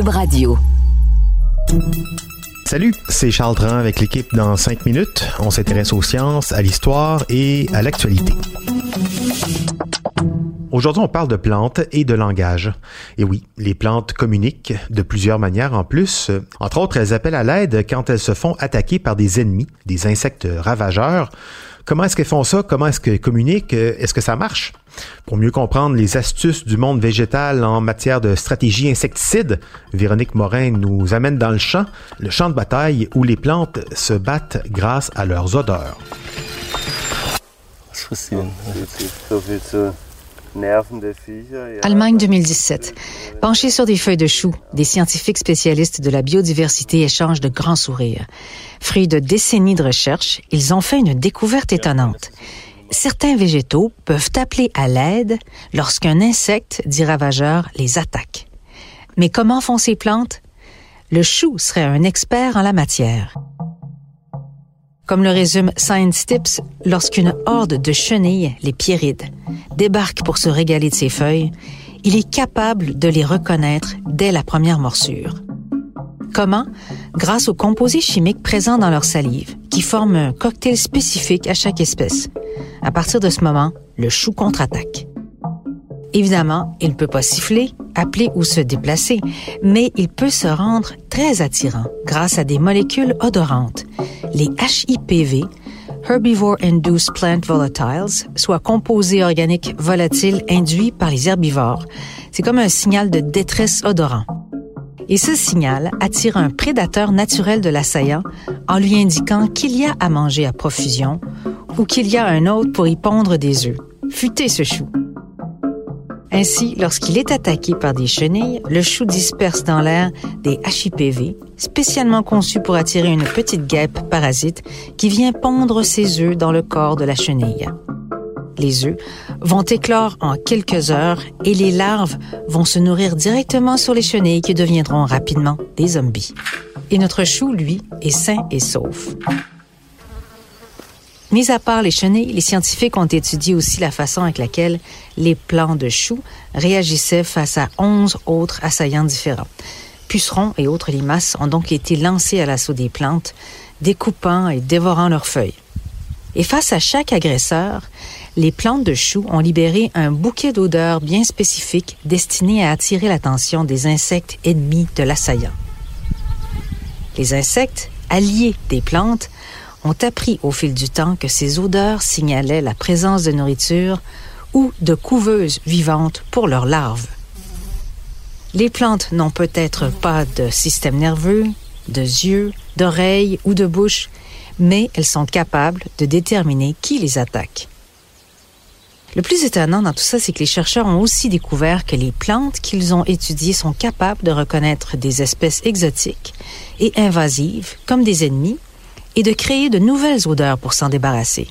Radio. Salut, c'est Charles Tran avec l'équipe dans 5 minutes. On s'intéresse aux sciences, à l'histoire et à l'actualité. Aujourd'hui, on parle de plantes et de langage. Et oui, les plantes communiquent de plusieurs manières en plus. Entre autres, elles appellent à l'aide quand elles se font attaquer par des ennemis, des insectes ravageurs. Comment est-ce qu'elles font ça? Comment est-ce qu'elles communiquent? Est-ce que ça marche? Pour mieux comprendre les astuces du monde végétal en matière de stratégie insecticide, Véronique Morin nous amène dans le champ, le champ de bataille où les plantes se battent grâce à leurs odeurs. Allemagne 2017. Penchés sur des feuilles de chou, des scientifiques spécialistes de la biodiversité échangent de grands sourires. Fruits de décennies de recherche, ils ont fait une découverte étonnante. Certains végétaux peuvent appeler à l'aide lorsqu'un insecte, dit ravageur, les attaque. Mais comment font ces plantes? Le chou serait un expert en la matière. Comme le résume Science Tips, lorsqu'une horde de chenilles, les pierrides, débarque pour se régaler de ses feuilles, il est capable de les reconnaître dès la première morsure. Comment? Grâce aux composés chimiques présents dans leur salive, qui forment un cocktail spécifique à chaque espèce. À partir de ce moment, le chou contre-attaque. Évidemment, il ne peut pas siffler, appeler ou se déplacer, mais il peut se rendre très attirant grâce à des molécules odorantes, les HIPV, Herbivore Induced Plant Volatiles, soit composés organiques volatiles induits par les herbivores. C'est comme un signal de détresse odorant. Et ce signal attire un prédateur naturel de l'assaillant en lui indiquant qu'il y a à manger à profusion ou qu'il y a un autre pour y pondre des œufs. Futez ce chou. Ainsi, lorsqu'il est attaqué par des chenilles, le chou disperse dans l'air des HIPV, spécialement conçus pour attirer une petite guêpe parasite qui vient pondre ses œufs dans le corps de la chenille. Les œufs vont éclore en quelques heures et les larves vont se nourrir directement sur les chenilles qui deviendront rapidement des zombies. Et notre chou, lui, est sain et sauf. Mis à part les chenilles, les scientifiques ont étudié aussi la façon avec laquelle les plants de choux réagissaient face à onze autres assaillants différents. Pucerons et autres limaces ont donc été lancés à l'assaut des plantes, découpant et dévorant leurs feuilles. Et face à chaque agresseur, les plantes de choux ont libéré un bouquet d'odeurs bien spécifiques destiné à attirer l'attention des insectes ennemis de l'assaillant. Les insectes, alliés des plantes, ont appris au fil du temps que ces odeurs signalaient la présence de nourriture ou de couveuses vivantes pour leurs larves. Les plantes n'ont peut-être pas de système nerveux, de yeux, d'oreilles ou de bouche, mais elles sont capables de déterminer qui les attaque. Le plus étonnant dans tout ça, c'est que les chercheurs ont aussi découvert que les plantes qu'ils ont étudiées sont capables de reconnaître des espèces exotiques et invasives comme des ennemis et de créer de nouvelles odeurs pour s'en débarrasser.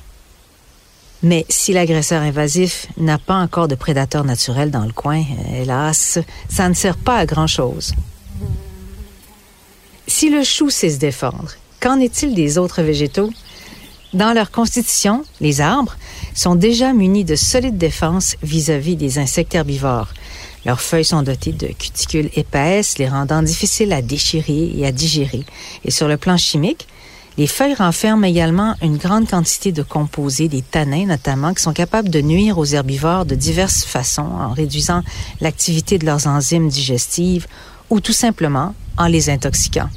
Mais si l'agresseur invasif n'a pas encore de prédateur naturel dans le coin, hélas, ça ne sert pas à grand-chose. Si le chou sait se défendre, qu'en est-il des autres végétaux? Dans leur constitution, les arbres sont déjà munis de solides défenses vis-à-vis des insectes herbivores. Leurs feuilles sont dotées de cuticules épaisses, les rendant difficiles à déchirer et à digérer. Et sur le plan chimique, les feuilles renferment également une grande quantité de composés, des tanins notamment, qui sont capables de nuire aux herbivores de diverses façons, en réduisant l'activité de leurs enzymes digestives ou tout simplement en les intoxiquant.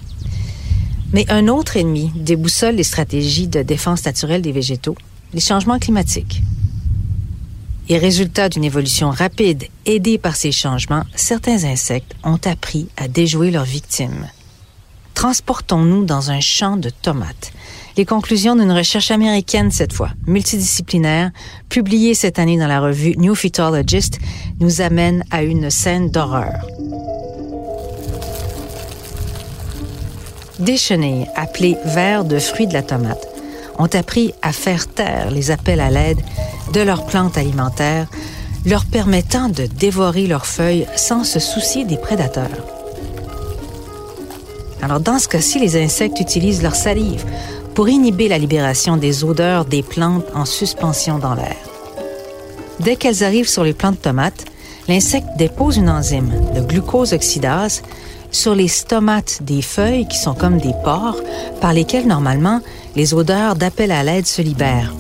Mais un autre ennemi déboussole les stratégies de défense naturelle des végétaux, les changements climatiques. Et résultat d'une évolution rapide aidée par ces changements, certains insectes ont appris à déjouer leurs victimes Transportons-nous dans un champ de tomates. Les conclusions d'une recherche américaine cette fois, multidisciplinaire, publiée cette année dans la revue New Phytologist, nous amènent à une scène d'horreur. Des chenilles, appelées vers de fruits de la tomate, ont appris à faire taire les appels à l'aide de leurs plantes alimentaires, leur permettant de dévorer leurs feuilles sans se soucier des prédateurs. Alors dans ce cas-ci, les insectes utilisent leur salive pour inhiber la libération des odeurs des plantes en suspension dans l'air. Dès qu'elles arrivent sur les plantes tomates, l'insecte dépose une enzyme, le glucose oxydase, sur les stomates des feuilles qui sont comme des pores par lesquels normalement les odeurs d'appel à l'aide se libèrent.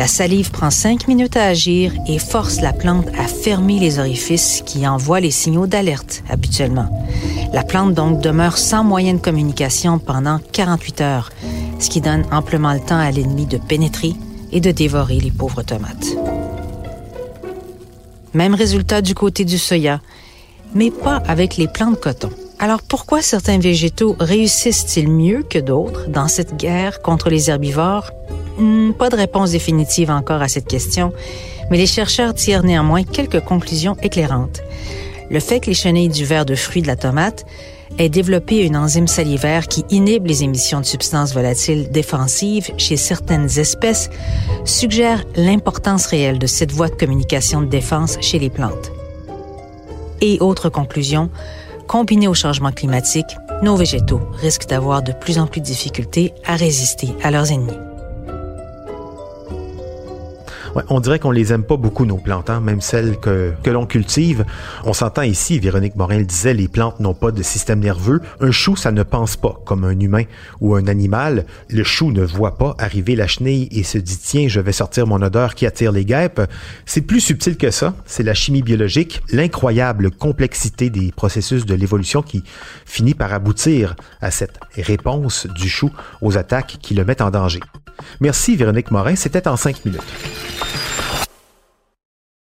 La salive prend cinq minutes à agir et force la plante à fermer les orifices qui envoient les signaux d'alerte habituellement. La plante donc demeure sans moyen de communication pendant 48 heures, ce qui donne amplement le temps à l'ennemi de pénétrer et de dévorer les pauvres tomates. Même résultat du côté du soya, mais pas avec les plants de coton. Alors pourquoi certains végétaux réussissent-ils mieux que d'autres dans cette guerre contre les herbivores? Hmm, pas de réponse définitive encore à cette question, mais les chercheurs tirent néanmoins quelques conclusions éclairantes. Le fait que les chenilles du verre de fruits de la tomate aient développé une enzyme salivaire qui inhibe les émissions de substances volatiles défensives chez certaines espèces suggère l'importance réelle de cette voie de communication de défense chez les plantes. Et autre conclusion, combiné au changement climatique, nos végétaux risquent d'avoir de plus en plus de difficultés à résister à leurs ennemis. On dirait qu'on les aime pas beaucoup, nos plantes, hein, même celles que, que l'on cultive. On s'entend ici, Véronique Morin le disait, les plantes n'ont pas de système nerveux. Un chou, ça ne pense pas comme un humain ou un animal. Le chou ne voit pas arriver la chenille et se dit, tiens, je vais sortir mon odeur qui attire les guêpes. C'est plus subtil que ça. C'est la chimie biologique, l'incroyable complexité des processus de l'évolution qui finit par aboutir à cette réponse du chou aux attaques qui le mettent en danger. Merci Véronique Morin, c'était en cinq minutes.